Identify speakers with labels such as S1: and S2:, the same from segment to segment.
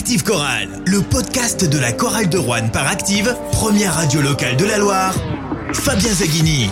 S1: Active Chorale, le podcast de la chorale de Rouen par Active, première radio locale de la Loire. Fabien Zaghini.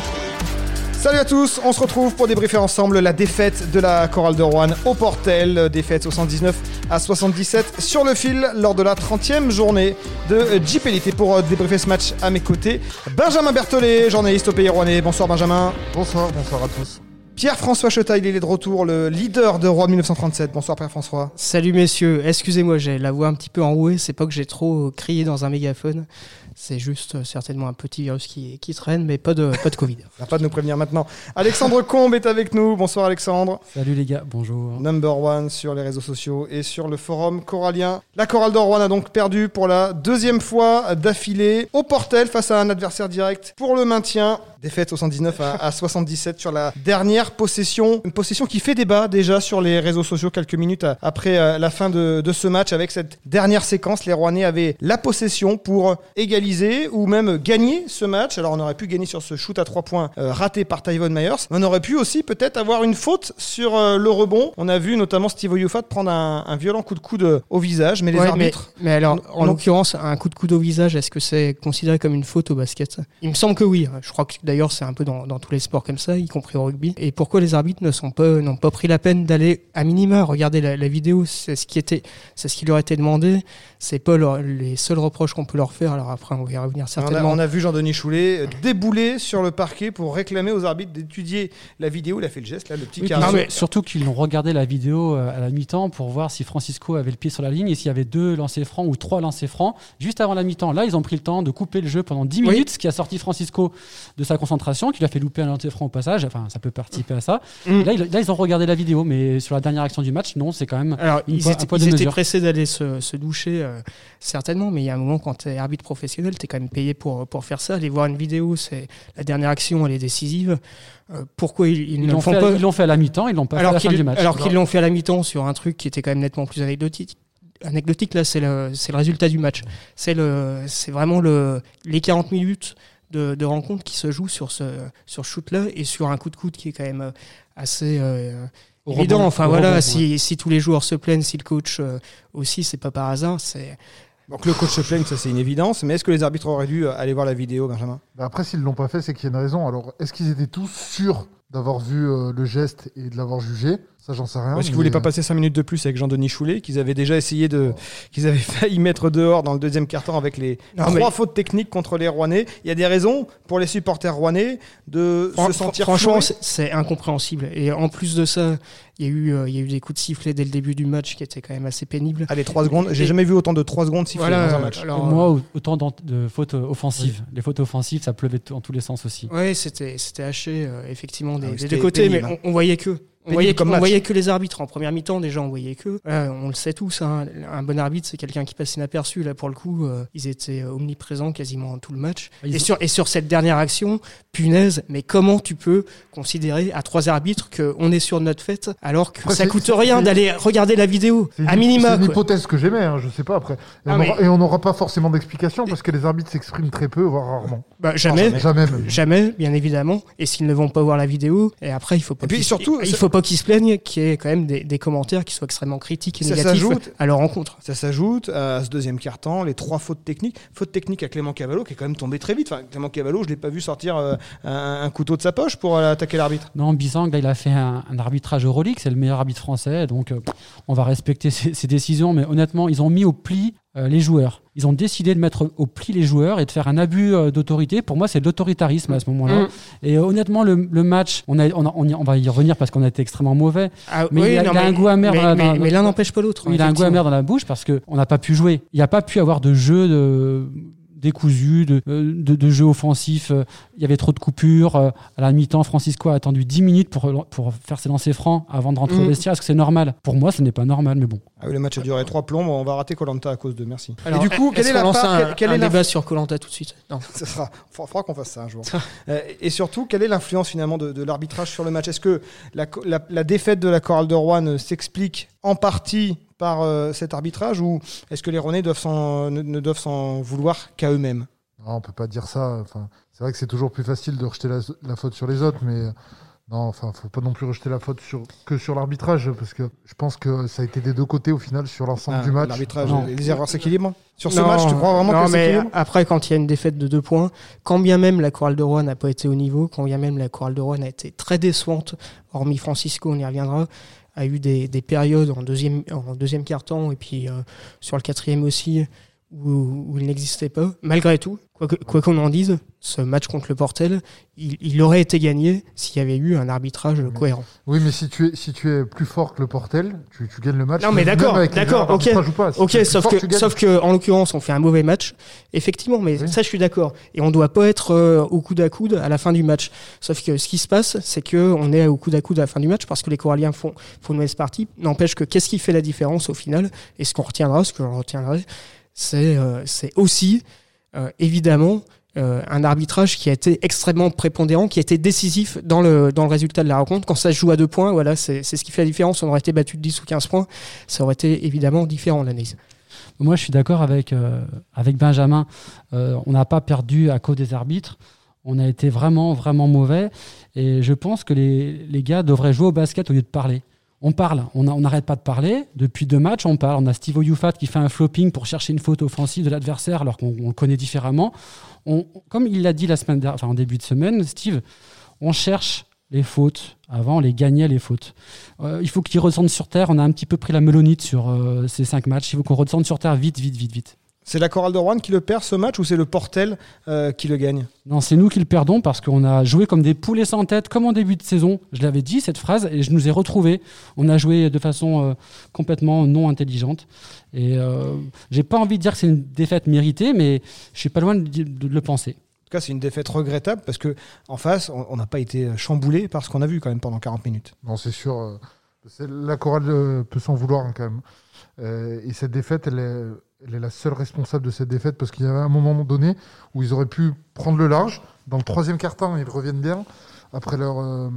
S2: Salut à tous, on se retrouve pour débriefer ensemble la défaite de la chorale de Rouen au Portel, défaite 79 à 77 sur le fil lors de la 30e journée de Jeep Elite. Et pour débriefer ce match à mes côtés, Benjamin Berthollet, journaliste au Pays Rouennais. Bonsoir Benjamin.
S3: Bonsoir, bonsoir à tous.
S2: Pierre-François Chetail, il est de retour, le leader de Rouen 1937. Bonsoir Pierre-François.
S4: Salut messieurs, excusez-moi, j'ai la voix un petit peu enrouée, c'est pas que j'ai trop crié dans un mégaphone. C'est juste euh, certainement un petit virus qui, qui traîne, mais pas de, pas de Covid.
S2: Ça pas de nous prévenir maintenant. Alexandre Combe est avec nous. Bonsoir Alexandre.
S5: Salut les gars, bonjour.
S2: Number one sur les réseaux sociaux et sur le forum corallien. La chorale de Rouen a donc perdu pour la deuxième fois d'affilée au Portel face à un adversaire direct pour le maintien. Défaite 79 à, à 77 sur la dernière possession. Une possession qui fait débat déjà sur les réseaux sociaux quelques minutes après euh, la fin de, de ce match avec cette dernière séquence. Les Rouennais avaient la possession pour égaliser ou même gagner ce match. Alors on aurait pu gagner sur ce shoot à trois points euh, raté par Tyvon Myers. Mais on aurait pu aussi peut-être avoir une faute sur euh, le rebond. On a vu notamment Steve Oyufat prendre un, un, violent coup de coude au visage, mais les
S4: Ouais,
S2: arbitres.
S4: Mais, mais alors, en l'occurrence, un coup de coude au visage, est-ce que c'est considéré comme une faute au basket Il me semble que oui. Je crois que d'ailleurs c'est un peu dans, dans tous les sports comme ça, y compris au rugby. Et pourquoi les arbitres ne sont pas n'ont pas pris la peine d'aller à minima regarder la, la vidéo? C'est ce qui était, c'est ce qui leur était demandé. C'est pas leur- les seuls reproches qu'on peut leur faire. Alors après, on va y revenir
S2: On a,
S4: certainement.
S2: on a vu Jean-Denis Choulet euh, débouler sur le parquet pour réclamer aux arbitres d'étudier la vidéo. Il a fait le geste, là, le petit
S5: Oui,
S2: carré.
S4: non, mais-
S5: Surtout qu'ils ont regardé la vidéo euh, à la mi-temps pour voir si Francisco avait le pied sur la ligne et s'il y avait deux lancers francs ou trois lancers francs juste avant la mi-temps. Là, ils ont pris le temps de couper le jeu pendant 10
S4: Oui.
S5: minutes, ce qui a sorti Francisco de sa concentration, qui lui a fait louper un lancer franc au passage. Enfin, ça peut participer à ça.
S4: Mm.
S5: Là, ils, là, ils ont regardé la vidéo, mais sur la dernière action du match, non, c'est quand même.
S4: Alors,
S5: Une
S4: ils étaient,
S5: un poids de
S4: ils étaient
S5: mesure.
S4: pressés d'aller se, se doucher, euh, certainement, mais il y a un moment, quand tu es arbitre professionnel, tu es quand même payé pour, pour faire ça. Aller voir une vidéo, c'est la dernière action, elle est décisive. Euh, pourquoi ils, ils
S5: Ils
S4: ne
S5: l'ont
S4: font
S5: fait,
S4: pas
S5: ils l'ont fait à la mi-temps, ils l'ont pas fait à la fin du match.
S4: alors qu'ils l'ont fait à la mi-temps sur un truc qui était quand même nettement plus anecdotique. Anecdotique, là, c'est le, c'est le résultat du match. C'est le, c'est vraiment le, les 40 minutes de, de rencontre qui se jouent sur ce, sur shoot-là et sur un coup de coude qui est quand même euh, assez euh, évident.
S5: rebond,
S4: enfin voilà,
S5: rebond,
S4: si, si tous les joueurs se plaignent, si le coach euh, aussi, c'est pas par hasard. C'est
S2: Donc le coach se plaigne, ça c'est une évidence. Mais est-ce que les arbitres auraient dû euh, aller voir la vidéo, Benjamin?
S3: Bah après, s'ils ne l'ont pas fait, c'est qu'il y a une raison. Alors, est-ce qu'ils étaient tous sûrs d'avoir vu euh, le geste et de l'avoir jugé Ça, j'en sais rien.
S2: Est-ce qu'ils voulaient pas passer 5 minutes de plus avec Jean-Denis Choulet, qu'ils avaient déjà essayé de. qu'ils avaient failli mettre dehors dans le deuxième quart-temps avec les
S4: Non,
S2: trois
S4: mais-
S2: fautes techniques contre les Rouennais? Il y a des raisons pour les supporters rouennais de
S4: Fran-
S2: se sentir
S4: franchement, c'est incompréhensible. Et en plus de ça, il y, a eu, euh, il y a eu des coups de sifflet dès le début du match qui étaient quand même assez pénibles.
S2: Allez, 3 secondes. J'ai
S4: Et-
S2: jamais vu autant de 3 secondes siffler
S4: Voilà,
S2: dans un match.
S4: alors,
S5: Moi, au- autant de fautes euh, offensives. Les fautes offensives, ça pleuvait dans tous les sens aussi.
S4: Oui, c'était c'était haché euh, effectivement des,
S2: Ah oui,
S4: des
S2: c'était
S4: deux côtés,
S2: pénible,
S4: mais on, on voyait que. On voyait,
S2: comme
S4: on
S2: match.
S4: voyait que les arbitres en première mi-temps déjà on voyait que Voilà, on le sait tous hein, un bon arbitre c'est quelqu'un qui passe inaperçu là pour le coup euh, ils étaient euh, omniprésents quasiment tout le match
S5: Ils
S4: et sur et sur cette dernière action punaise mais comment tu peux considérer à trois arbitres que on est sur notre fête alors que ça coûte rien d'aller regarder la vidéo à minima
S3: c'est une hypothèse que j'aimais, hein, je sais pas après. Et
S4: Ah,
S3: on
S4: mais-
S3: n'aura pas forcément d'explication parce que les arbitres s'expriment très peu, voire rarement.
S4: Bah, jamais
S3: Jamais.
S4: Jamais, bien évidemment. Et s'ils ne vont pas voir la vidéo, et après, il faut pas
S2: Et puis surtout,
S4: il faut pas qu'ils se plaignent qu'il y ait quand même des, des commentaires qui soient extrêmement critiques et
S2: Ça
S4: négatifs
S2: s'ajoute-
S4: à leur rencontre.
S2: Ça s'ajoute à ce deuxième quart-temps, les trois fautes techniques. Faute technique à Clément Cavallo qui est quand même tombé très vite. Enfin, Clément Cavallo, je l'ai pas vu sortir euh, un, un couteau de sa poche pour euh, attaquer l'arbitre.
S5: Non, Bisang, là, il a fait un, un arbitrage Euroleague, c'est le meilleur arbitre français, donc euh, on va respecter ses, ses décisions, mais honnêtement, ils ont mis au pli les joueurs. Ils ont décidé de mettre au pli les joueurs et de faire un abus euh, d'autorité. Pour moi, c'est de l'autoritarisme à ce moment-là.
S4: Mm.
S5: Et euh, honnêtement, le, le match, on, a, on, a- on y- on va y revenir parce qu'on a été extrêmement mauvais.
S4: Ah,
S5: Mais il a- il a un goût amer
S4: Mais,
S5: dans la- dans-
S4: mais l'un n'empêche pas l'autre.
S5: il a un goût amer dans la bouche parce qu'on n'a pas pu jouer. Il n'y a pas pu avoir de jeu de décousu, de, euh, de, de jeu offensif. Euh, Il y avait trop de coupures. Euh, À la mi-temps, Francisco a attendu 10 minutes pour, pour faire ses lancers francs avant de rentrer au
S4: Mm.
S5: vestiaire. Est-ce que c'est normal Pour moi, ce n'est pas normal, mais bon.
S2: Ah oui, le match a duré trois plombs. On va rater Colanta à cause de merci.
S4: Alors,
S2: et du coup, quelle est
S4: qu'on
S2: la part-
S4: un, un
S2: est la-
S4: débat sur Colanta tout de suite? Non.
S2: Ça sera, faudra, faudra qu'on fasse ça un jour. Et surtout, quelle est l'influence finalement de, de l'arbitrage sur le match? Est-ce que la, la- la défaite de la chorale de Rouen s'explique en partie par euh, cet arbitrage ou est-ce que les Rouennais doivent s'en- ne, ne doivent s'en vouloir qu'à eux-mêmes?
S3: Non, on peut pas dire ça. Enfin, c'est vrai que c'est toujours plus facile de rejeter la, la faute sur les autres, mais Non, enfin, faut pas non plus rejeter la faute sur, que sur l'arbitrage, parce que je pense que ça a été des deux côtés au final sur l'ensemble
S2: Ah,
S3: du match.
S2: L'arbitrage, les erreurs s'équilibrent. Sur ce
S4: Non,
S2: match, tu crois vraiment
S4: non,
S2: que
S4: mais
S2: s'équilibre
S4: après, quand il y a une défaite de deux points, quand bien même la chorale de Rouen n'a pas été au niveau, quand bien même la chorale de Rouen a été très décevante, hormis Francisco, on y reviendra, a eu des, des périodes en deuxième, en deuxième quart-temps et puis euh, sur le quatrième aussi où, où il n'existait pas. Malgré tout, quoi que- quoi qu'on en dise, ce match contre le Portel, il, il aurait été gagné s'il y avait eu un arbitrage cohérent.
S3: Oui, mais si tu es, si tu es plus fort que le Portel, tu, tu gagnes le match.
S4: Non, mais d'accord, d'accord, ok.
S3: pas. Si
S4: Ok, sauf
S3: fort,
S4: que, sauf que, en l'occurrence, on fait un mauvais match. Effectivement, mais
S3: Oui.
S4: ça, je suis d'accord. Et on doit pas être euh, au coude à coude à la fin du match. Sauf que ce qui se passe, c'est que on est au coude à coude à la fin du match parce que les Coralliens font, font une mauvaise partie. N'empêche que qu'est-ce qui fait la différence au final? Et ce qu'on retiendra, ce que je retiendrai, c'est euh, c'est aussi, euh, évidemment, euh, un arbitrage qui a été extrêmement prépondérant, qui a été décisif dans le, dans le résultat de la rencontre. Quand ça se joue à deux points, voilà, c'est ce qui fait la différence. On aurait été battu de 10 ou 15 points, ça aurait été évidemment différent l'analyse.
S5: Moi, je suis d'accord avec, avec Benjamin. On n'a pas perdu à cause des arbitres. On a été vraiment, vraiment mauvais. Et je pense que les, les gars devraient jouer au basket au lieu de parler. On parle, on n'arrête pas de parler. Depuis deux matchs, on parle. On a Steve Oyufat qui fait un flopping pour chercher une faute offensive de l'adversaire alors qu'on on le connaît différemment. Comme il l'a dit la semaine dernière, en début de semaine, Steve, on cherche les fautes. Avant, on les gagnait les fautes. Euh, il faut qu'ils redescendent sur terre. On a un petit peu pris la melonite sur euh, ces cinq matchs. Il faut qu'on redescende sur terre vite, vite, vite, vite.
S2: C'est la chorale de Rouen qui le perd ce match ou c'est le Portel euh, qui le gagne
S5: Non, c'est nous qui le perdons parce qu'on a joué comme des poulets sans tête, comme en début de saison. Je l'avais dit cette phrase et je nous ai retrouvés. On a joué de façon euh, complètement non intelligente. Et euh, j'ai pas envie de dire que c'est une défaite méritée, mais je suis pas loin de, de le penser.
S2: En tout cas, c'est une défaite regrettable parce que en face, on n'a pas été chamboulé par ce qu'on a vu quand même pendant 40 minutes.
S3: Non, c'est sûr. euh, la chorale euh, peut s'en vouloir hein, quand même. Euh, et cette défaite, elle est, elle est la seule responsable de cette défaite parce qu'il y avait un moment donné où ils auraient pu prendre le large. Dans le troisième quart-temps, ils reviennent bien. Après leur euh,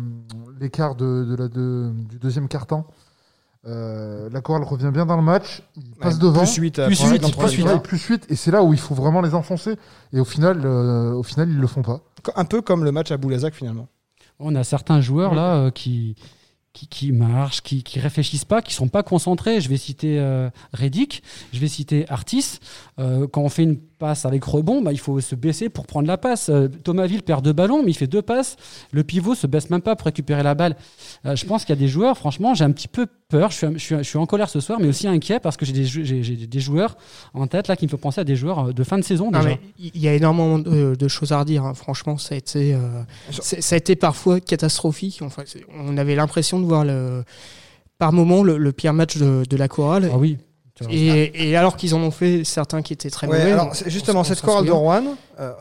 S3: l'écart de, de la, de- du deuxième quart-temps, euh, la chorale revient bien dans le match. Ils passent devant.
S2: Plus 8
S5: Plus huit, plus.
S3: Ouais, plus 8, et c'est là où il faut vraiment les enfoncer. Et au final, euh, au final ils le font pas.
S2: Un peu comme le match à Boulazac finalement.
S5: On a certains joueurs là euh, qui, qui, qui marchent, qui, qui réfléchissent pas, qui sont pas concentrés. Je vais citer euh, Reddick, je vais citer Artis. Euh, quand on fait une passe avec rebond, bah, il faut se baisser pour prendre la passe. Euh, Thomas Ville perd deux ballons, mais il fait deux passes. Le pivot se baisse même pas pour récupérer la balle. Euh, je pense qu'il y a des joueurs, franchement, j'ai un petit peu peur. Je suis, je, suis, je suis en colère ce soir, mais aussi inquiet parce que j'ai des, jou- j'ai- j'ai des joueurs en tête là qui me font penser à des joueurs euh, de fin de saison déjà.
S4: il y a énormément de, de choses à redire. hein. Franchement, ça a été, euh, c'est- ça a été parfois catastrophique. Enfin, on avait l'impression de voir le, par moment le, le pire match de, de la chorale.
S5: Ah oui.
S4: Et, et alors qu'ils en ont fait certains qui étaient très
S2: Ouais,
S4: mauvais.
S2: alors,
S4: on-
S2: c'est
S4: on
S2: justement, cette chorale de. Rouen, euh,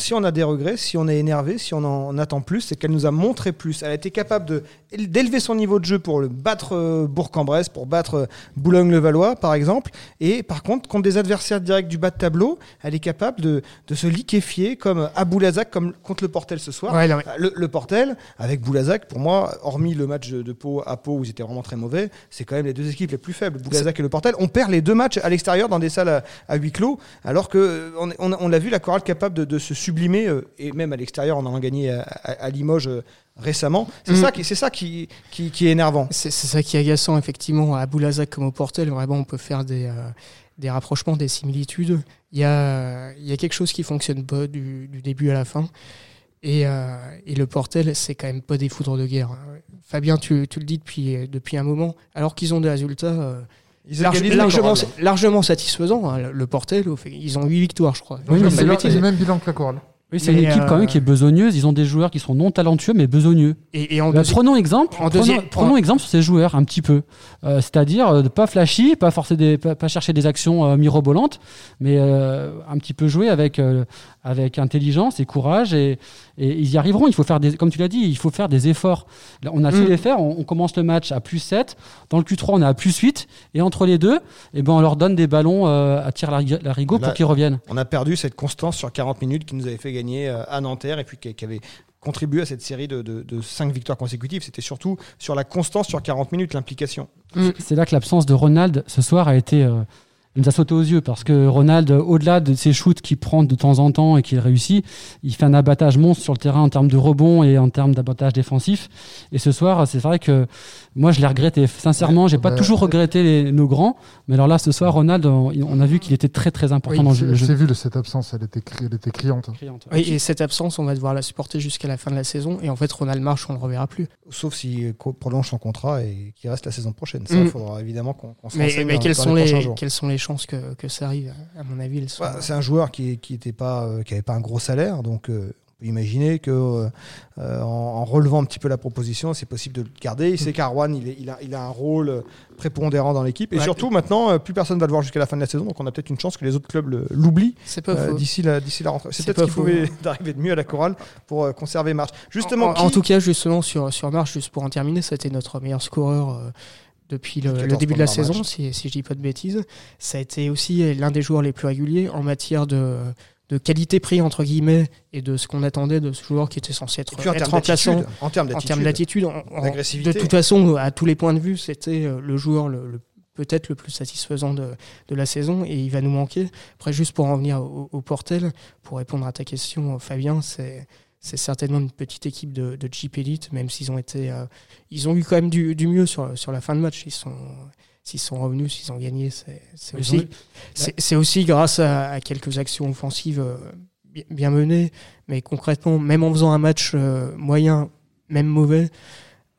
S2: si on a des regrets, si on est énervé, si on en attend plus, c'est qu'elle nous a montré plus. Elle a été capable d'élever son niveau de jeu pour le battre euh, Bourg-en-Bresse, pour battre euh, Boulogne-le-Valois, par exemple. Et par contre, contre des adversaires directs du bas de tableau, elle est capable de, de se liquéfier comme à Boulazac, comme contre le Portel ce soir.
S4: Ouais, non, mais-
S2: Le, le Portel, avec Boulazac, pour moi, hormis le match de Pau à Pau où ils étaient vraiment très mauvais, c'est quand même les deux équipes les plus faibles, Boulazac et le Portel. On perd les deux matchs à l'extérieur dans des salles à, à huis clos, alors que euh, on, on, on l'a vu, la chorale capable de, de se sublimer, euh, et même à l'extérieur, on en a gagné à, à- à Limoges euh, récemment. C'est
S4: Mm.
S2: ça, qui, c'est ça qui, qui, qui est énervant.
S4: C'est c'est ça qui est agaçant, effectivement. À Boulazac comme au Portel, vraiment, on peut faire des, euh, des rapprochements, des similitudes. Il y a, il y a quelque chose qui fonctionne pas du, du début à la fin. Et, euh, et le Portel, c'est quand même pas des foudres de guerre. Fabien, tu, tu le dis depuis, depuis un moment, alors qu'ils ont des résultats euh,
S2: Ils
S4: large- largement, largement satisfaisants. hein. Le- Portel, ils ont 8 victoires, je crois.
S5: Oui, c'est
S3: le même bilan que la.
S5: Oui, c'est une équipe quand même
S4: euh,
S5: qui est besogneuse. Ils ont des joueurs qui sont non talentueux mais besogneux.
S4: Et, et en deuxi-
S5: prenons exemple,
S4: en
S5: prenons,
S4: deuxième-
S5: prenons exemple sur ces joueurs un petit peu. Euh, C'est-à-dire euh, pas flashy, pas forcer des, pas, pas chercher des actions euh, mirobolantes, mais euh, un petit peu jouer avec euh, avec intelligence et courage et, et ils y arriveront. Il faut faire des, comme tu l'as dit, il faut faire des efforts. On a su les faire. On, on commence le match à plus 7 Dans le Q3, on est à plus 8 et entre les deux, eh ben on leur donne des ballons euh, à tir lari- larigot pour qu'ils reviennent.
S2: On a perdu cette constance sur 40 minutes qui nous avait fait gagner euh, à Nanterre et puis qui, avait contribué à cette série de, de, de 5 victoires consécutives. C'était surtout sur la constance sur 40 minutes, l'implication.
S5: C'est là que l'absence de Ronald ce soir a été euh, elle nous a sauté aux yeux parce que Ronald, au-delà de ses shoots qu'il prend de temps en temps et qu'il réussit, il fait un abattage monstre sur le terrain en termes de rebond et en termes d'abattage défensif. Et ce soir, c'est vrai que moi, je l'ai regretté. Sincèrement, j'ai pas toujours regretté les- nos grands, mais alors là, ce soir, Ronald, on, on a vu qu'il était très très important
S4: Oui,
S5: dans le jeu.
S3: j'ai vu cette absence, elle était, cri- elle était criante.
S4: Oui, et cette absence, on va devoir la supporter jusqu'à la fin de la saison. Et en fait, Ronald Marsh, on le reverra plus.
S2: Sauf s'il co- prolonge son contrat et qu'il reste la saison prochaine. Ça, il
S4: Mm.
S2: faudra évidemment qu'on qu'on se
S4: Mais, mais
S2: dans
S4: sont
S2: les
S4: quelles sont les chances que, que ça arrive À mon avis, sont.
S2: Bah, c'est un joueur qui qui était pas euh, qui avait pas un gros salaire, donc euh, on peut imaginer que euh, euh, en, en relevant un petit peu la proposition, c'est possible de le garder. Il sait qu'Arwan, il, a, il a un rôle euh, prépondérant dans l'équipe, et
S4: Ouais.
S2: surtout maintenant, euh, plus personne va le voir jusqu'à la fin de la saison, donc on a peut-être une chance que les autres clubs l'oublient
S4: c'est pas
S2: euh,
S4: faux.
S2: d'ici la d'ici la rentrée. C'est peut-être ce
S4: pas
S2: qui
S4: faux.
S2: pouvait d'arriver de mieux à la chorale pour euh, conserver Marche. Justement,
S4: en, en
S2: qui-
S4: tout cas, justement, sur, sur Marsh, juste pour en terminer, ça a été notre meilleur scoreur euh, depuis le,
S2: 14
S4: le début de la saison, si, si je dis pas de bêtises. Ça a été aussi l'un des joueurs les plus réguliers en matière de, de qualité-prix, entre guillemets, et de ce qu'on attendait de ce joueur qui était censé être,
S2: en
S4: être
S2: termes
S4: remplaçant.
S2: d'attitude, en termes d'attitude,
S4: de toute façon, à tous les points de vue, c'était euh, le joueur le, le- peut-être le plus satisfaisant de, de la saison et il va nous manquer. Après, juste pour en venir au, au Portel, pour répondre à ta question, Fabien, c'est c'est certainement une petite équipe de, de Jeep Elite, même s'ils ont été, euh, ils ont eu quand même du, du mieux sur, sur la fin de match. Ils sont, s'ils sont revenus, s'ils ont gagné, c'est aussi, c'est aussi grâce à, à quelques actions offensives euh, bi- bien menées, mais concrètement, même en faisant un match euh, moyen, même mauvais,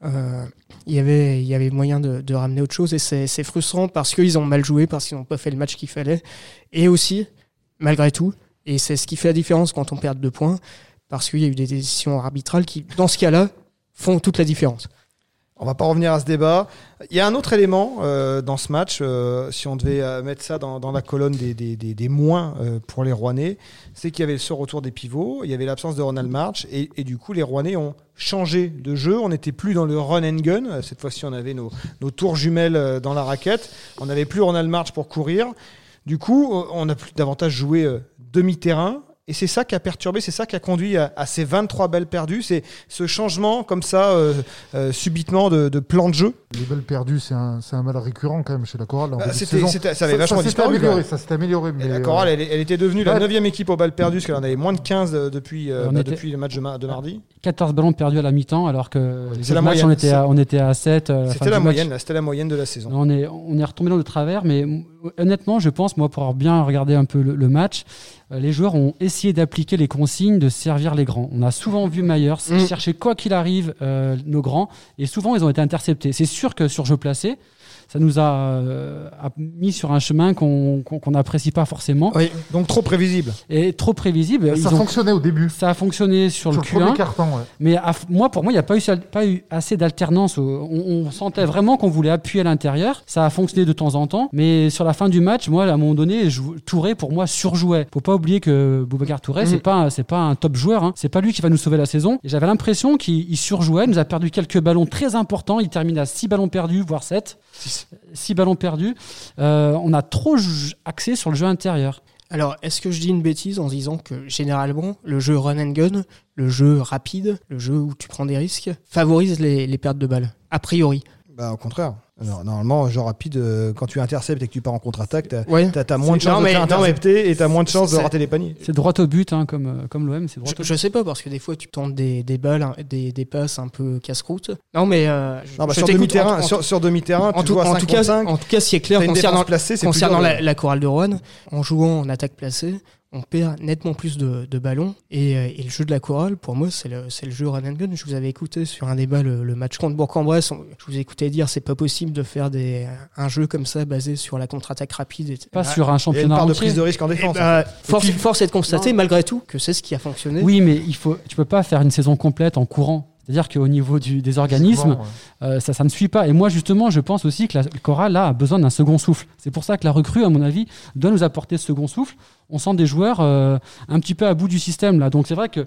S4: il y avait il y avait moyen de, de ramener autre chose. Et c'est frustrant parce qu'ils ont mal joué, parce qu'ils n'ont pas fait le match qu'il fallait, et aussi malgré tout, et c'est ce qui fait la différence quand on perd deux points, parce qu'il y a eu des décisions arbitrales qui, dans ce cas-là, font toute la différence.
S2: On va pas revenir à ce débat. Il y a un autre élément euh, dans ce match, euh, si on devait euh, mettre ça dans, la colonne des, des, des, moins pour les Rouennais, c'est qu'il y avait ce retour des pivots, il y avait l'absence de Ronald March, et, et du coup les Rouennais ont changé de jeu. On n'était plus dans le run and gun. Cette fois-ci, on avait nos, nos tours jumelles dans la raquette. On n'avait plus Ronald March pour courir. Du coup, on a plus davantage joué demi-terrain. Et c'est ça qui a perturbé, c'est ça qui a conduit à, à ces 23 balles perdues. C'est ce changement comme ça, euh, euh, subitement, de, de plan de jeu.
S3: Les balles perdues, c'est un, c'est un mal récurrent quand même chez la chorale.
S2: Bah, ça avait vachement
S3: s'est
S2: disparu,
S3: amélioré, ça s'est amélioré.
S2: Et
S3: Mais
S2: la chorale,
S3: euh,
S2: elle, elle était devenue la
S3: ouais.
S2: 9 équipe aux balles perdues, parce qu'elle en avait moins de 15 euh, depuis, euh,
S5: On
S2: bah, depuis le match de, ma- de mardi.
S5: 14 ballons perdus à la mi-temps, alors que les
S2: C'est la
S5: matchs, on
S2: moyenne.
S5: était, à, on était à 7. à la fin
S2: C'était
S5: du
S2: la moyenne, là, c'était la moyenne de la saison.
S5: On est, on est retombé dans le travers, mais honnêtement, je pense, moi, pour avoir bien regardé un peu le, le match, euh, les joueurs ont essayé d'appliquer les consignes de servir les grands. On a souvent vu Myers
S4: Mm.
S5: chercher quoi qu'il arrive euh, nos grands, et souvent ils ont été interceptés. C'est sûr que sur jeu placé, ça nous a, euh, a mis sur un chemin qu'on n'apprécie pas forcément,
S2: Oui, donc trop prévisible.
S5: et trop prévisible.
S3: ça
S5: Ils ont-
S3: fonctionnait au début.
S5: ça a fonctionné sur,
S3: Sur
S5: le
S3: le premier
S5: Q1,
S3: carton, ouais.
S5: mais à- moi, pour moi, il n'y a pas eu, pas eu assez d'alternance. On, on sentait vraiment qu'on voulait appuyer à l'intérieur. Ça a fonctionné de temps en temps. Mais sur la fin du match, moi, à un moment donné, je- Touré, pour moi, surjouait. Faut pas oublier que Boubacar Touré,
S2: Mhm.
S5: c'est pas, un- c'est pas un top joueur. Hein. C'est pas lui qui va nous sauver la saison. J'avais l'impression qu'il il surjouait. Il nous a perdu quelques ballons très importants. Il termine à 6 ballons perdus, voire 7. 6 ballons perdus. Euh, on a trop axé sur le jeu intérieur.
S4: Alors, est-ce que je dis une bêtise en disant que généralement, le jeu run and gun, le jeu rapide, le jeu où tu prends des risques, favorise les pertes de balles? A priori.
S2: Bah, au contraire. Alors, normalement, jeu rapide, euh, quand tu interceptes et que tu pars en contre-attaque, t'as
S4: Ouais.
S2: t'as moins de chances
S4: non,
S2: de faire intercepter et t'as moins de chances de rater les paniers.
S5: C'est droit au but, hein, comme, euh, comme l'OM. C'est droit
S4: Je, je sais pas, parce que des fois, tu tentes des, des balles, hein, des, des passes un peu casse-croûte. Non, mais. euh, je-
S2: Non, bah,
S4: je
S2: sur demi-terrain, sur, sur demi-terrain,
S4: en tout,
S2: joues à
S4: en
S2: 5
S4: tout
S2: contre
S4: cas,
S2: 5.
S4: en tout cas, ce qui est clair concernant,
S2: placée,
S4: la, la chorale de Rouen, en jouant en attaque placée, on perd nettement plus de, de ballons. Et, euh, et le jeu de la chorale, pour moi, c'est le, c'est le jeu run and gun. Je vous avais écouté sur un débat le, le match contre Bourg-en-Bresse. Je vous ai écouté dire c'est pas possible de faire des, un jeu comme ça basé sur la contre-attaque rapide. Et,
S5: Pas
S4: Bah,
S5: sur un
S2: Il y a une
S5: championnat
S2: part de prise de risque en
S4: eh
S2: défense.
S4: bah, force,
S5: puis-
S4: force est de constater,
S5: Non.
S4: malgré tout, que c'est ce qui a fonctionné.
S5: Oui, mais il faut, tu peux pas faire une saison complète en courant. C'est-à-dire qu'au niveau du- des organismes,
S3: Souvent, ouais.
S5: euh, ça, ça ne suit pas. Et moi, justement, je pense aussi que la, le là, a besoin d'un second souffle. C'est pour ça que la recrue, à mon avis, doit nous apporter ce second souffle. On sent des joueurs euh, un petit peu à bout du système là. Donc c'est vrai que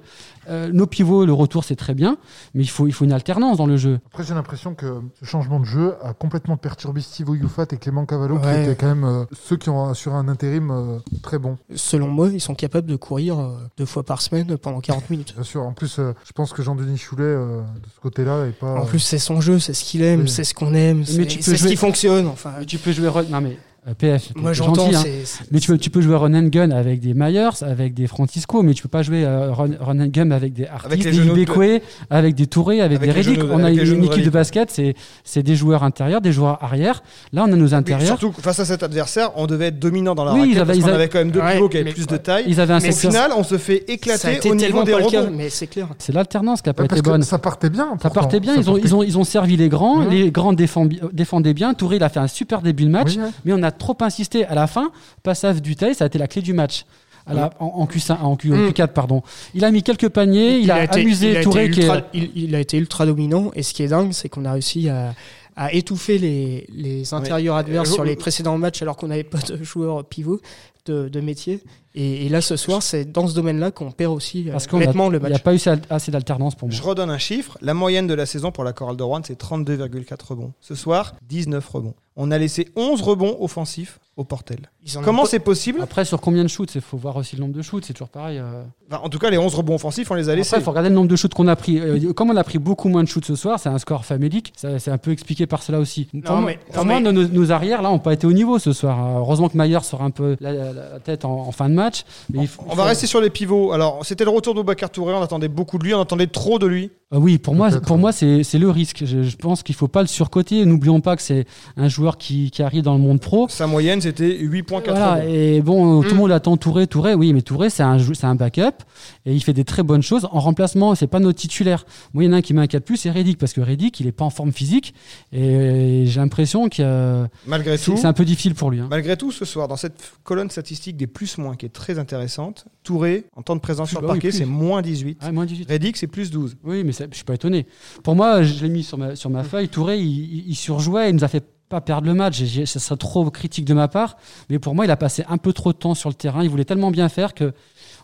S5: euh, nos pivots, le retour, c'est très bien, mais il faut, il faut une alternance dans le jeu.
S3: Après, j'ai l'impression que ce changement de jeu a complètement perturbé Steve Oyufat et Clément Cavallo, qui
S4: Ouais.
S3: étaient quand même euh, ceux qui ont assuré un intérim euh, très bon.
S4: Selon moi, ils sont capables de courir euh, deux fois par semaine pendant 40 minutes.
S3: Bien sûr. En plus, euh, je pense que Jean-Denis Choulet, euh, de ce côté-là, est pas.
S4: En plus, c'est son jeu, c'est ce qu'il aime,
S3: Oui.
S4: c'est ce qu'on aime, c'est ce qui fonctionne. Enfin,
S5: Mais tu peux jouer. Non mais PF.
S4: Moi, j'entends.
S5: hein. Mais tu peux, tu peux jouer run and gun avec des Myers, avec des Francisco, mais tu peux pas jouer euh, run, run and gun avec des
S2: Avec
S5: artistes,
S2: les
S5: des
S2: de-
S5: Ibekwe, avec des Touré, avec,
S2: Avec
S5: des Reddick. On a
S2: avec les
S5: une,
S2: de
S5: équipe de basket, c'est c'est des joueurs intérieurs, des joueurs arrière. Là, on a nos
S2: Oui,
S5: intérieurs.
S2: surtout face à cet adversaire, on devait être dominant dans la
S5: Oui,
S2: raquette
S5: ils avaient-
S2: parce
S5: ils avaient-
S2: avait quand même deux
S4: Ouais,
S2: pivots qui avaient plus de taille.
S5: Ils avaient un
S2: Mais au final, on se fait éclater au niveau des rebonds.
S4: mais c'est clair.
S5: C'est l'alternance qui a pas été bonne.
S3: ça partait bien.
S5: Ça partait bien, ils ont, ils, ont, ils ont servi les grands, les grands défend- défendaient bien. Touré, il a fait un super début de match, mais on a trop insisté. À la fin, passage du taille, ça a été la clé du match. À la- en, en Q5, en, Q, en
S4: Mhm.
S5: Q4, pardon. Il a mis quelques paniers, il, a,
S4: été-
S5: amusé
S4: il a été
S5: Touré est-
S4: ultra, il, il a été ultra dominant. Et ce qui est dingue, c'est qu'on a réussi à, à étouffer les, les intérieurs adverses
S2: Euh,
S4: sur les précédents matchs alors qu'on n'avait pas de joueurs pivot de, de métier. Et, et là, ce soir, c'est dans ce domaine-là qu'on perd aussi euh,
S5: Parce a-
S4: nettement le
S5: il n'y a
S4: match.
S5: pas eu assez- d'alternance pour moi.
S2: Je redonne un chiffre. La moyenne de la saison pour la Chorale de Rouen, c'est 32,4 rebonds. Ce soir, 19 rebonds. On a laissé 11 rebonds offensifs au Portel. Comment c'est possible
S5: Après, sur combien de shoots Il faut voir aussi le nombre de shoots, c'est toujours pareil. euh.
S2: Enfin, En tout cas, les 11 rebonds offensifs, on les a laissés.
S5: Après, il faut regarder le nombre de shoots qu'on a pris. Euh, comme on a pris beaucoup moins de shoots ce soir, c'est un score famélique. C'est un peu expliqué par cela aussi. pour moi,
S4: mais-
S5: pour
S4: non,
S5: moi,
S4: mais-
S5: nos, nos arrières là n'ont pas été au niveau ce soir. Euh, Heureusement que Maillard sort un peu la, la- la tête en, en fin de match. Mais il faut-
S2: On va rester sur les pivots. Alors, c'était le retour d'Oubacar Touré. On attendait beaucoup de lui. On attendait trop de lui.
S5: Ah oui, pour moi, pour moi, c'est c'est le risque. Je, je pense qu'il faut pas le surcoter. N'oublions pas que c'est un joueur qui, qui arrive dans le monde pro.
S2: Sa moyenne, c'était 8,4
S5: Voilà, et bon, tout le
S4: Mm.
S5: monde attend Touré, Touré, oui, mais Touré, c'est un, un backup et il fait des très bonnes choses. En remplacement, c'est pas notre titulaire. Moi, il y en a un qui m'inquiète plus, c'est Reddick, parce que Reddick, il est pas en forme physique et j'ai l'impression que
S2: Malgré
S5: c'est
S2: tout,
S5: c'est un peu difficile pour lui. hein.
S2: malgré tout, ce soir, dans cette colonne statistique des plus-moins qui est très intéressante, Touré, en temps de présence
S5: Plus,
S2: sur le
S5: bah
S2: parquet, c'est moins 18.
S5: Ah, moins 18.
S2: Reddick, c'est plus 12.
S5: Oui, mais ça- je suis pas étonné. Pour moi, je l'ai mis sur ma, sur ma feuille. Touré, il, surjouait, il nous a fait pas perdre le match. Ça serait trop critique de ma part. Mais pour moi, il a passé un peu trop de temps sur le terrain. Il voulait tellement bien faire que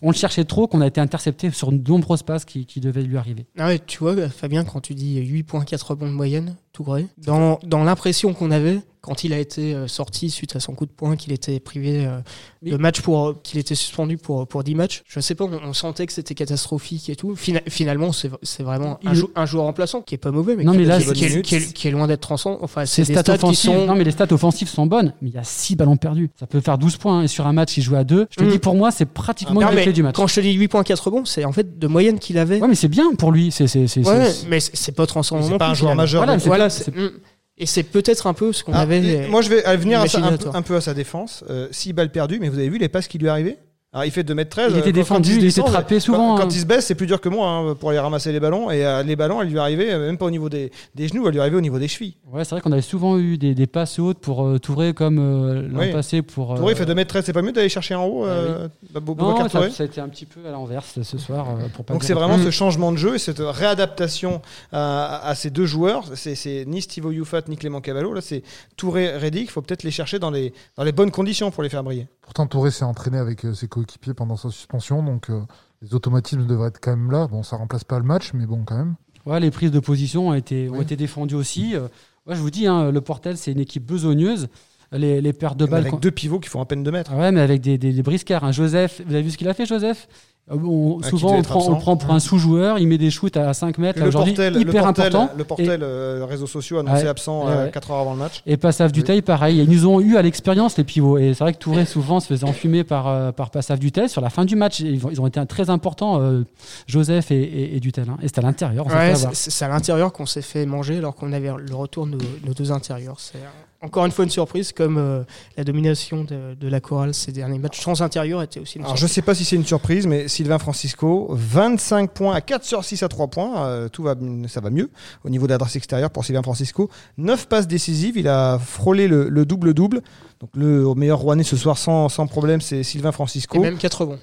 S5: on le cherchait trop qu'on a été intercepté sur de nombreuses passes qui, qui devaient lui arriver.
S4: Ah ouais, tu vois, Fabien, quand tu dis 8.4 rebonds de moyenne, tout vrai, dans, dans l'impression qu'on avait quand il a été euh, sorti suite à son coup de poing, qu'il était privé euh, de match pour, qu'il était suspendu pour, pour 10 matchs, je sais pas, on, on sentait que c'était catastrophique et tout. Fina- finalement, c'est c'est vraiment un,
S5: Il-
S4: jou- un joueur remplaçant qui est pas mauvais, mais
S5: Non,
S4: qui,
S5: mais là,
S4: qui- est, qui est- qui est loin d'être transcendant. Enfin, c'est des
S5: stats,
S4: stats qui
S5: offensives,
S4: sont.
S5: non mais les stats offensives sont bonnes, mais il y a 6 ballons perdus. Ça peut faire 12 points hein, et sur un match il joue à 2. Je te
S4: Mm.
S5: dis pour moi c'est pratiquement une
S4: mais
S5: clé du match.
S4: quand je te dis 8.4 rebonds, c'est en fait de moyenne qu'il avait.
S5: Ouais mais c'est bien pour lui. C'est c'est c'est
S4: Ouais, mais c'est pas transcendant.
S2: C'est pas un joueur majeur.
S5: Voilà,
S4: Voilà,
S5: c'est-
S4: c'est- et c'est peut-être un peu ce qu'on
S2: Ah,
S4: avait.
S2: moi, je vais euh, venir à ça- un, peu-
S4: toi.
S2: un peu à sa défense. 6 balles perdues, mais vous avez vu les passes qui lui arrivaient? Alors, il fait 2m13.
S5: Il était
S2: euh,
S5: défendu, il était
S2: descend,
S5: trappé
S2: quand-
S5: souvent,
S2: Quand,
S5: hein.
S2: il se baisse, c'est plus dur que moi hein, pour aller ramasser les ballons. Et euh, les ballons, elles lui arrivaient, euh, même pas au niveau des, des genoux, elles lui arrivaient au niveau des chevilles.
S5: Ouais, c'est vrai qu'on avait souvent eu des, des passes hautes pour euh, Touré comme euh, l'an
S2: Oui.
S5: passé pour. euh,
S2: Touré, il fait 2m13, c'est pas mieux d'aller chercher en haut euh, Bou- Boubacar
S5: Non, ça, ça a été un petit peu à l'envers ce soir euh, pour pas
S2: Donc c'est vraiment ce changement de jeu et cette réadaptation à, à ces deux joueurs. C'est ni Steve Youfat ni Clément Cavallo. Là, c'est Touré, Reddick. Il faut peut-être les chercher dans les, dans les bonnes conditions pour les faire briller.
S3: Pourtant, Touré s'est entraîné avec euh, ses coéquipiers pendant sa suspension, donc euh, les automatismes devraient être quand même là. Bon, ça remplace pas le match, mais bon, quand même.
S5: Ouais, les prises de position ont été, ont
S3: Oui.
S5: été défendues aussi. Euh, ouais, je vous dis, hein, le Portel, c'est une équipe besogneuse. Les, les pertes de balles.
S2: Avec deux pivots qui font à peine 2 mètres.
S5: Ouais, mais avec des, des, des briscards. hein. Joseph, vous avez vu ce qu'il a fait, Joseph? On-
S2: Ah, qui
S5: Souvent, on prend, on le prend pour un sous-joueur. Il met des shoots à 5 mètres.
S2: Le
S5: Aujourd'hui,
S2: Portel, le
S5: hyper
S2: Portel,
S5: important.
S2: le
S5: Et-
S2: euh, réseaux sociaux annoncé
S5: Ouais.
S2: absent
S5: Ouais,
S2: euh,
S5: ouais.
S2: 4 heures avant le match.
S5: Et Passaf du Dutheil, pareil. Ils nous ont eu à l'expérience, les pivots. Et c'est vrai que Touré, souvent, se faisait enfumer par, euh, par Passaf Dutheil. Sur la fin du match, ils ont, ils ont été très importants, euh, Joseph et, et, et hein. Et c'était à l'intérieur. on
S4: c'est c'est à l'intérieur qu'on s'est fait manger alors qu'on avait le retour de nos, nos deux intérieurs. C'est encore une fois une surprise, comme euh, la domination de, de la chorale ces derniers matchs sans intérieur était aussi une
S2: Alors je
S4: surprise.
S2: sais pas si c'est une surprise, mais Sylvain Francisco, 25 points à 4 sur 6 à 3 points, euh, tout va, ça va mieux au niveau de l'adresse extérieure pour Sylvain Francisco. 9 passes décisives, il a frôlé le le double-double. Donc le meilleur Rouennais ce soir sans, sans problème, c'est Sylvain
S4: Et
S2: Francisco.
S4: même 4 bons.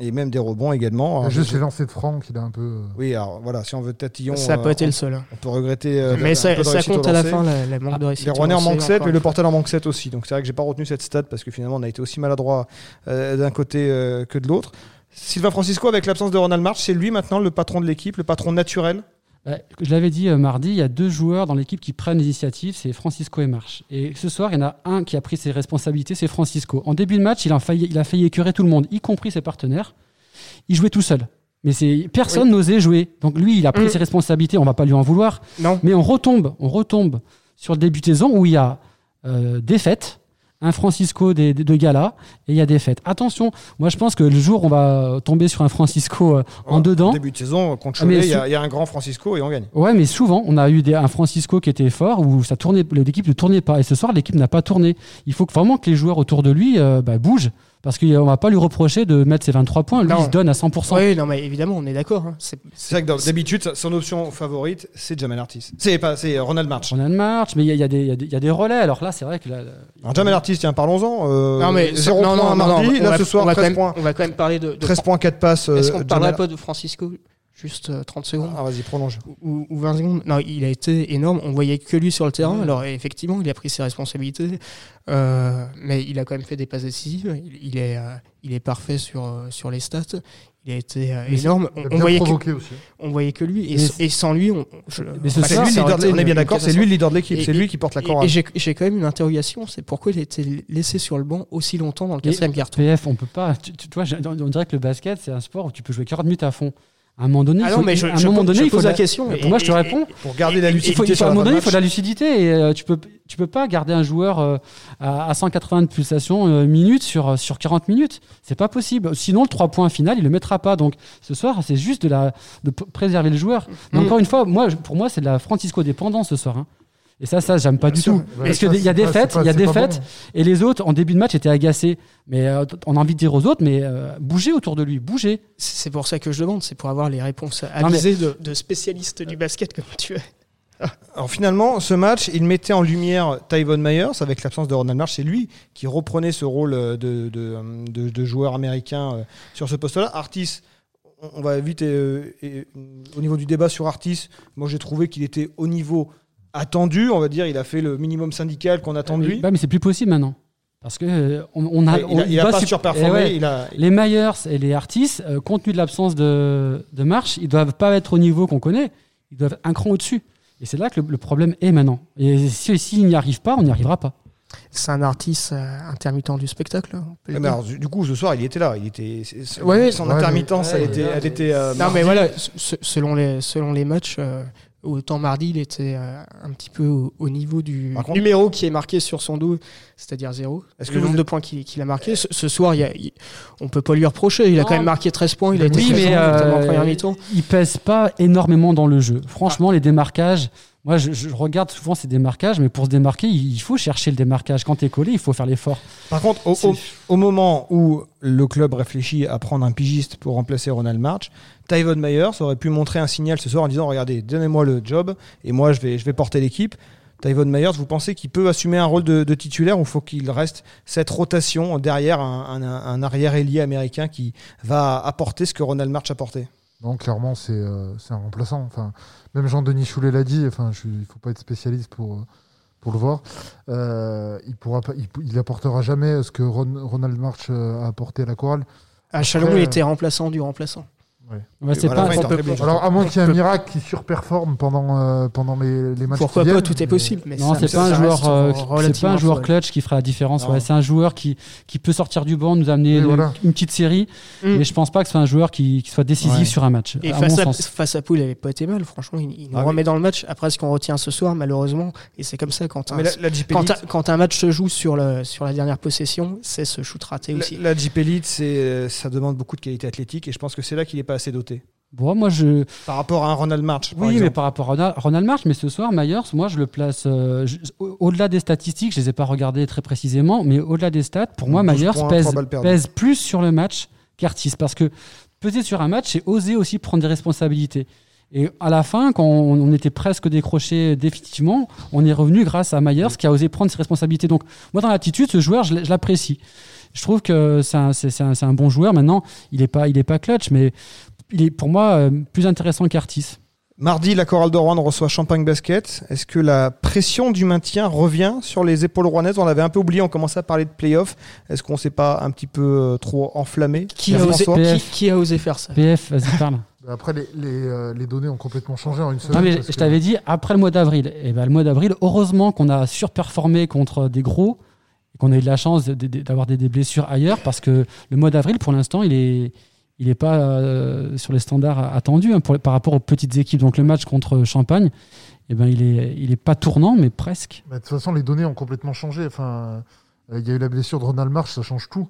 S2: Et même des rebonds également.
S3: Il a
S2: Alors,
S3: juste
S2: je-
S3: les lancers de Franck, il a un peu. euh,
S2: Oui, alors voilà, si on veut tatillon,
S4: Ça n'a
S2: euh,
S4: pas été
S2: on,
S4: le seul. hein.
S2: on peut regretter. euh,
S4: Mais ça, compte à la fin, la, la manque de réussite.
S2: Les Rouennais en manquent 7,
S4: encore
S2: mais le
S4: fois.
S2: Portel en manque 7 aussi. Donc c'est vrai que j'ai pas retenu cette stat parce que finalement on a été aussi maladroit euh, d'un côté euh, que de l'autre. Sylvain Francisco, avec l'absence de Ronald March, c'est lui maintenant le patron de l'équipe, le patron naturel.
S5: Ouais, je l'avais dit euh, mardi, il y a deux joueurs dans l'équipe qui prennent l'initiative, c'est Francisco et Marche. Et ce soir, il y en a un qui a pris ses responsabilités, c'est Francisco. En début de match, il a failli, il a failli écœurer tout le monde, y compris ses partenaires. Il jouait tout seul. Mais c'est personne n'osait jouer. Donc lui, il a pris
S4: Mm.
S5: ses responsabilités, on va pas lui en vouloir.
S4: Non,
S5: Mais on retombe, on retombe sur le début de saison où il y a euh, défaite, un Francisco des, des- de gala et il y a des fêtes. Attention, moi je pense que le jour où on va tomber sur un Francisco euh, en
S2: Au
S5: dedans,
S2: début de saison, contre
S5: Ah,
S2: Cholet, il y, a- y un grand Francisco et on gagne.
S5: Ouais, mais souvent, on a eu des, un Francisco qui était fort où ça tournait, l'équipe ne tournait pas. Et ce soir, l'équipe n'a pas tourné. Il faut que- vraiment que les joueurs autour de lui euh, bah, bougent. Parce qu'on va pas lui reprocher de mettre ses 23 points. Lui,
S4: Non.
S5: il se donne à 100%.
S4: Oui, non, mais évidemment, on est d'accord. hein. C'est-
S2: vrai que d'habitude, son option favorite, c'est Jamal Artis. C'est pas, c'est Ronald March.
S5: On a une marche, mais il y, y a des- il y a des- il y a des relais. Alors là, c'est vrai que là, là-
S2: Alors, Jamal Artis, tiens, parlons-en. Euh,
S4: Non, mais
S2: 0
S4: non,
S2: points
S4: non,
S2: mardi, là
S4: va-
S2: ce soir,
S4: on va, quand
S2: 13
S4: même,
S2: points.
S4: on va quand même parler de. de
S2: 13 points, 4 passes.
S4: Est-ce
S2: euh,
S4: qu'on ne parlerait pas de Francisco? Juste euh, 30 secondes
S2: Ah, vas-y, prolonge.
S4: ou, ou 20 secondes. Non, il a été énorme. On voyait que lui sur le terrain.
S2: Ouais.
S4: Alors effectivement, il a pris ses responsabilités, Euh, mais il a quand même fait des passes décisives. Il, il est, euh, il est parfait sur euh, sur les stats. Il a été euh, énorme. On,
S3: a
S4: on voyait que,
S3: aussi.
S4: on voyait que lui. Et, sans lui, on, je-
S5: Mais ce
S2: lui
S4: ça
S2: de- on est bien d'accord, c'est lui le leader de l'équipe, c'est lui qui porte la
S4: Et, et j'ai quand même une interrogation, c'est pourquoi il a été laissé sur le banc aussi longtemps dans le quatrième carton?
S5: PF, on peut pas. Tu, vois, on dirait que le basket, c'est un sport où tu peux jouer 40 minutes à fond. À un moment donné,
S4: Ah
S5: il
S4: non,
S5: faut,
S4: mais je,
S5: à un
S4: je
S5: moment donné,
S4: je
S5: il faut
S4: pose
S5: la-
S4: la question. Et-
S5: moi, je te réponds.
S2: Pour garder la
S4: et-
S5: Il
S2: lucidité
S5: faut, il faut- à un moment donné, il faut de la lucidité et euh, tu peux tu peux pas garder un joueur euh, à, à 180 de pulsations euh, minutes sur euh, sur 40 minutes. C'est pas possible. Sinon, le 3 points final, il le mettra pas. Donc ce soir, c'est juste de la de préserver le joueur. Mais
S4: Mm.
S5: encore une fois, moi, pour moi, c'est de la Francisco dépendance ce soir. hein. Et ça, ça, j'aime pas
S2: Bien
S5: du
S2: sûr.
S5: tout.
S3: Ouais,
S5: Parce qu'il y a des
S3: pas-
S5: fêtes, il y a des fêtes,
S3: bon.
S5: et les autres, en début de match, étaient agacés. Mais euh, on a envie de dire aux autres, mais euh, bougez autour de lui, bougez.
S4: C'est pour ça que je demande, c'est pour avoir les réponses
S5: Non, mais-
S4: avisées de, de spécialistes du basket comme tu es.
S2: Alors finalement, ce match, il mettait en lumière Tyvon Myers avec l'absence de Ronald March. C'est lui qui reprenait ce rôle euh, de, de, de- de joueur américain sur ce poste-là. Artis, on- on va vite euh, et, au niveau du débat sur Artis. Moi, j'ai trouvé qu'il était au niveau attendu. On va dire, il a fait le minimum syndical qu'on attend de lui.
S5: Bah, mais c'est plus possible maintenant. Parce que euh, on, on a,
S2: il a, il a pas surperformé.
S5: Eh ouais.
S2: Il a,
S5: Les Myers et les Artis, euh, compte tenu de l'absence de, de marche, ils doivent pas être au niveau qu'on connaît. Ils doivent être un cran au-dessus. Et c'est là que le, le problème est maintenant. Et si- s'ils n'y arrivent pas, on n'y arrivera pas.
S4: C'est un artiste euh, intermittent du spectacle. le
S2: Eh ben, alors, du du coup, ce soir, il était là. Il était,
S4: Ouais,
S2: son
S3: ouais,
S2: intermittence,
S5: mais-
S2: elle
S5: ouais,
S2: était,
S5: mais-
S2: elle était. euh,
S4: non,
S2: mardi.
S4: mais voilà, se- selon les, selon les matchs, euh, autant mardi, il était euh, un petit peu au, au niveau du
S2: contre-
S4: numéro qui est marqué sur son dos, c'est-à-dire zéro.
S2: Est-ce
S4: Est-ce
S2: que
S4: le nombre
S2: êtes-
S4: de points qu'il a marqué ce, ce soir, il a, il- on peut pas lui reprocher. Il a quand même marqué 13 points. Il a
S3: Oui,
S4: été
S5: mais
S4: en
S5: euh,
S4: première mi-temps.
S5: ils pèsent pas énormément dans le jeu. Franchement, les démarquages, moi je, je regarde souvent ces démarquages, mais pour se démarquer, il faut chercher le démarquage. Quand tu es collé, il faut faire l'effort.
S2: Par contre, au,
S5: C'est-
S2: au- au moment où le club réfléchit à prendre un pigiste pour remplacer Ronald March, Tyvon Myers aurait pu montrer un signal ce soir en disant Regardez, donnez-moi le job et moi je vais, je vais porter l'équipe. Tyvon Myers, vous pensez qu'il peut assumer un rôle de, de titulaire ou faut qu'il reste cette rotation derrière un, un- un arrière ailier américain qui va apporter ce que Ronald March apportait
S3: Non, clairement, c'est euh, c'est un remplaçant. Enfin, même Jean-Denis Choulet l'a dit. Enfin, je- il faut pas être spécialiste pour, euh, pour le voir. Euh, il pourra pas, il, il apportera jamais ce que Ron- Ronald March euh, a apporté à la chorale.
S4: À Chalon,
S3: Après,
S4: il était remplaçant du remplaçant.
S5: Ouais, c'est pas,
S2: bon.
S3: Alors, à moins qu'il y ait un miracle qui surperforme pendant, euh, pendant les, les matchs
S4: Pourquoi
S3: qui
S4: pas, tout est possible. Mais
S5: non,
S4: ça-
S5: c'est pas un joueur, euh, c'est pas un joueur clutch qui fera la différence. Ouais, c'est un joueur qui, qui peut sortir du banc, nous amener une,
S3: voilà.
S5: une petite série,
S4: Mm.
S5: mais je pense pas que ce soit un joueur qui, qui soit décisif
S2: Ouais.
S5: sur un match.
S4: Et
S5: à
S4: face
S5: mon
S4: à,
S5: sens.
S4: face à Poul, il avait pas été mal. Franchement, il, il nous
S2: Ah oui.
S4: remet dans le match. Après, ce qu'on retient ce soir, malheureusement, et c'est comme ça quand un,
S2: Elite-
S4: un, match se joue sur, le, sur la dernière possession, c'est ce shoot raté aussi.
S2: la Jeep Elite, c'est, ça demande beaucoup de qualité athlétique et je pense que c'est là qu'il n'est pas assez doté.
S5: Bon, moi, je,
S2: Par rapport à un Ronald March, par
S5: oui, mais par rapport à Ronald- March, mais ce soir, Myers, moi, je le place euh, au-delà des statistiques. Je les ai pas regardées très précisément, mais au-delà des stats, pour moi,
S2: 12
S5: Myers
S2: points,
S5: pèse, plus sur le match qu'Artis, parce que peser sur un match, c'est oser aussi prendre des responsabilités. Et à la fin, quand on, était presque décroché définitivement, on est revenu grâce à Myers qui a osé prendre ses responsabilités. Donc, moi, dans l'attitude, ce joueur, je l'apprécie. Je trouve que c'est un, bon joueur. Maintenant, il n'est pas, il est pas clutch, mais il est pour moi euh, plus intéressant qu'Artis.
S2: Mardi, la chorale de Rouen reçoit Champagne Basket. Est-ce que la pression du maintien revient sur les épaules rouennaises? On l'avait un peu oublié, on commençait à parler de playoff. Est-ce qu'on s'est pas un petit peu euh, trop enflammé?
S4: Qui a, osé,
S2: François
S4: qui, qui a osé faire ça?
S5: PF, vas-y, parle.
S3: Après, les, les, euh, les données ont complètement changé en une semaine.
S5: Non, mais
S3: parce
S5: je
S3: que-
S5: t'avais dit après le mois d'avril. Et ben, le mois d'avril, heureusement qu'on a surperformé contre des gros et qu'on a eu de la chance d'avoir des, des blessures ailleurs parce que le mois d'avril, pour l'instant, il est. Il n'est pas euh, sur les standards attendus hein, pour- par rapport aux petites équipes. Donc le match contre Champagne, eh ben, il n'est il est pas tournant, mais presque.
S3: De toute façon, les données ont complètement changé. Enfin, Euh, Il y a eu la blessure de Ronald March, ça change tout.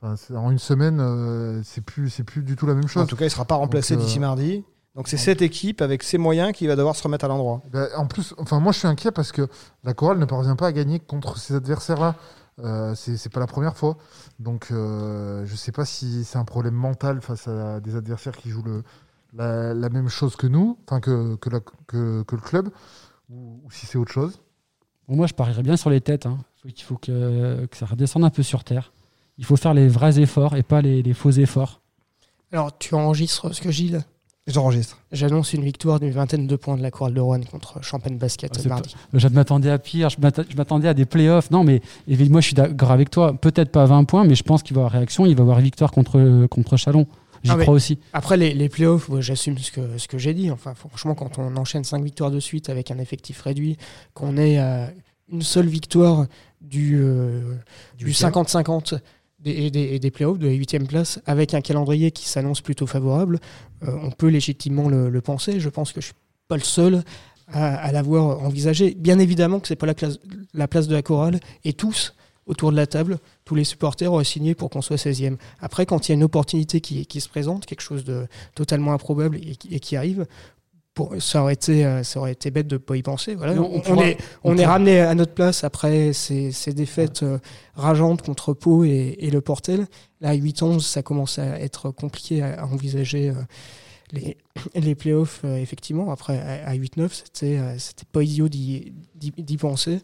S3: Enfin, en une semaine, euh, c'est plus, c'est plus du tout la même
S2: En
S3: chose.
S2: tout cas, il sera pas remplacé
S3: Donc, euh,
S2: d'ici mardi. Donc c'est cette équipe avec ses moyens qui va devoir se remettre à l'endroit.
S3: Ben, en plus, enfin, moi, je suis inquiet parce que la chorale ne parvient pas à gagner contre ces adversaires-là. Euh, c'est c'est pas la première fois. Donc, euh, je sais pas si c'est un problème mental face à des adversaires qui jouent le, la, la même chose que nous, enfin que, que, la- que, que le club, ou, ou si c'est autre chose.
S5: Bon, moi, je parierais bien sur les têtes. hein. Il faut que, que ça redescende un peu sur terre. Il faut faire les vrais efforts et pas les, les faux efforts.
S4: Alors, tu enregistres ce que Gilles?
S2: J'enregistre.
S4: J'annonce une victoire d'une vingtaine de points de la Chorale de Rouen contre Champagne Basket
S5: Ah,
S4: mardi.
S5: Je m'attendais à pire, je m'attendais à des playoffs. Non, mais évidemment, moi, je suis d'accord avec toi. Peut-être pas 20 points, mais je pense qu'il va y avoir réaction. Il va y avoir victoire contre, contre Chalon. J'y
S4: Ah,
S5: crois aussi.
S4: Après, les, les playoffs, ouais, j'assume ce que, ce que j'ai dit. Enfin, franchement, quand on enchaîne 5 victoires de suite avec un effectif réduit, qu'on est à une seule victoire du, euh, du 50-50 des, des, des playoffs, de la 8 place, avec un calendrier qui s'annonce plutôt favorable, euh, on peut légitimement le, penser. Je pense que je suis pas le seul à, l'avoir envisagé. Bien évidemment que c'est pas la, classe, la place de la chorale, et tous, autour de la table, tous les supporters auraient signé pour qu'on soit 16e. Après, quand il y a une opportunité qui, qui se présente, quelque chose de totalement improbable et qui arrive, pour, ça, aurait été, euh, ça aurait été bête de ne pas y penser. Voilà. On,
S5: on
S4: on
S5: pourra-
S4: est,
S5: on
S4: on est ramené à notre place après ces, ces défaites euh, rageantes contre Pau et, et le Portel. Là, à 8-11, ça commence à être compliqué à, à envisager euh, les, les playoffs, euh, effectivement. Après, à, à 8-9, c'était euh, c'était pas idiot d'y d'y- d'y penser.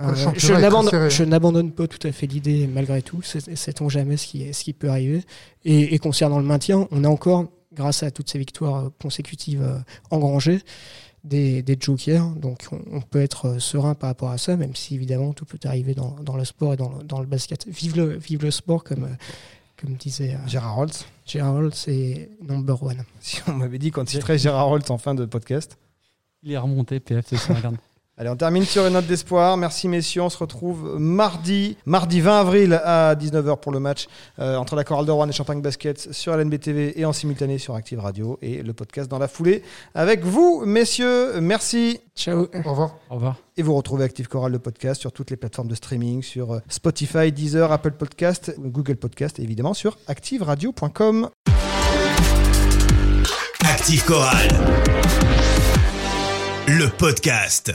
S4: Euh,
S3: championnat
S4: je n'abandonne-
S3: serré.
S4: je n'abandonne pas tout à fait l'idée, malgré tout. C'est- Sait-on jamais ce qui, ce qui peut arriver. Et, et concernant le maintien, on a encore, grâce à toutes ces victoires euh, consécutives euh, engrangées, des, des jokers. Donc on, on peut être euh, serein par rapport à ça, même si évidemment tout peut arriver dans, dans le sport et dans le, dans le basket. Vive le, vive le sport, comme, comme disait
S2: Gérard Holtz.
S4: Gérard Holt, c'est number one.
S2: Si on m'avait dit qu'on titrait Gérard Holtz en fin de podcast.
S5: Il est remonté, PF, c'est regarde.
S2: Allez, on termine sur une note d'espoir. Merci messieurs. On se retrouve mardi, mardi 20 avril à 19h pour le match euh, entre la Chorale de Rouen et Champagne Basket sur LNB TV et en simultané sur Active Radio et le podcast dans la foulée avec vous, messieurs. Merci.
S4: Ciao.
S3: Au revoir.
S5: Au revoir.
S2: Et vous retrouvez Active Chorale, le podcast, sur toutes les plateformes de streaming, sur euh, Spotify, Deezer, Apple Podcast, Google Podcast et évidemment sur activeradio.com.
S1: Active Chorale. Le podcast.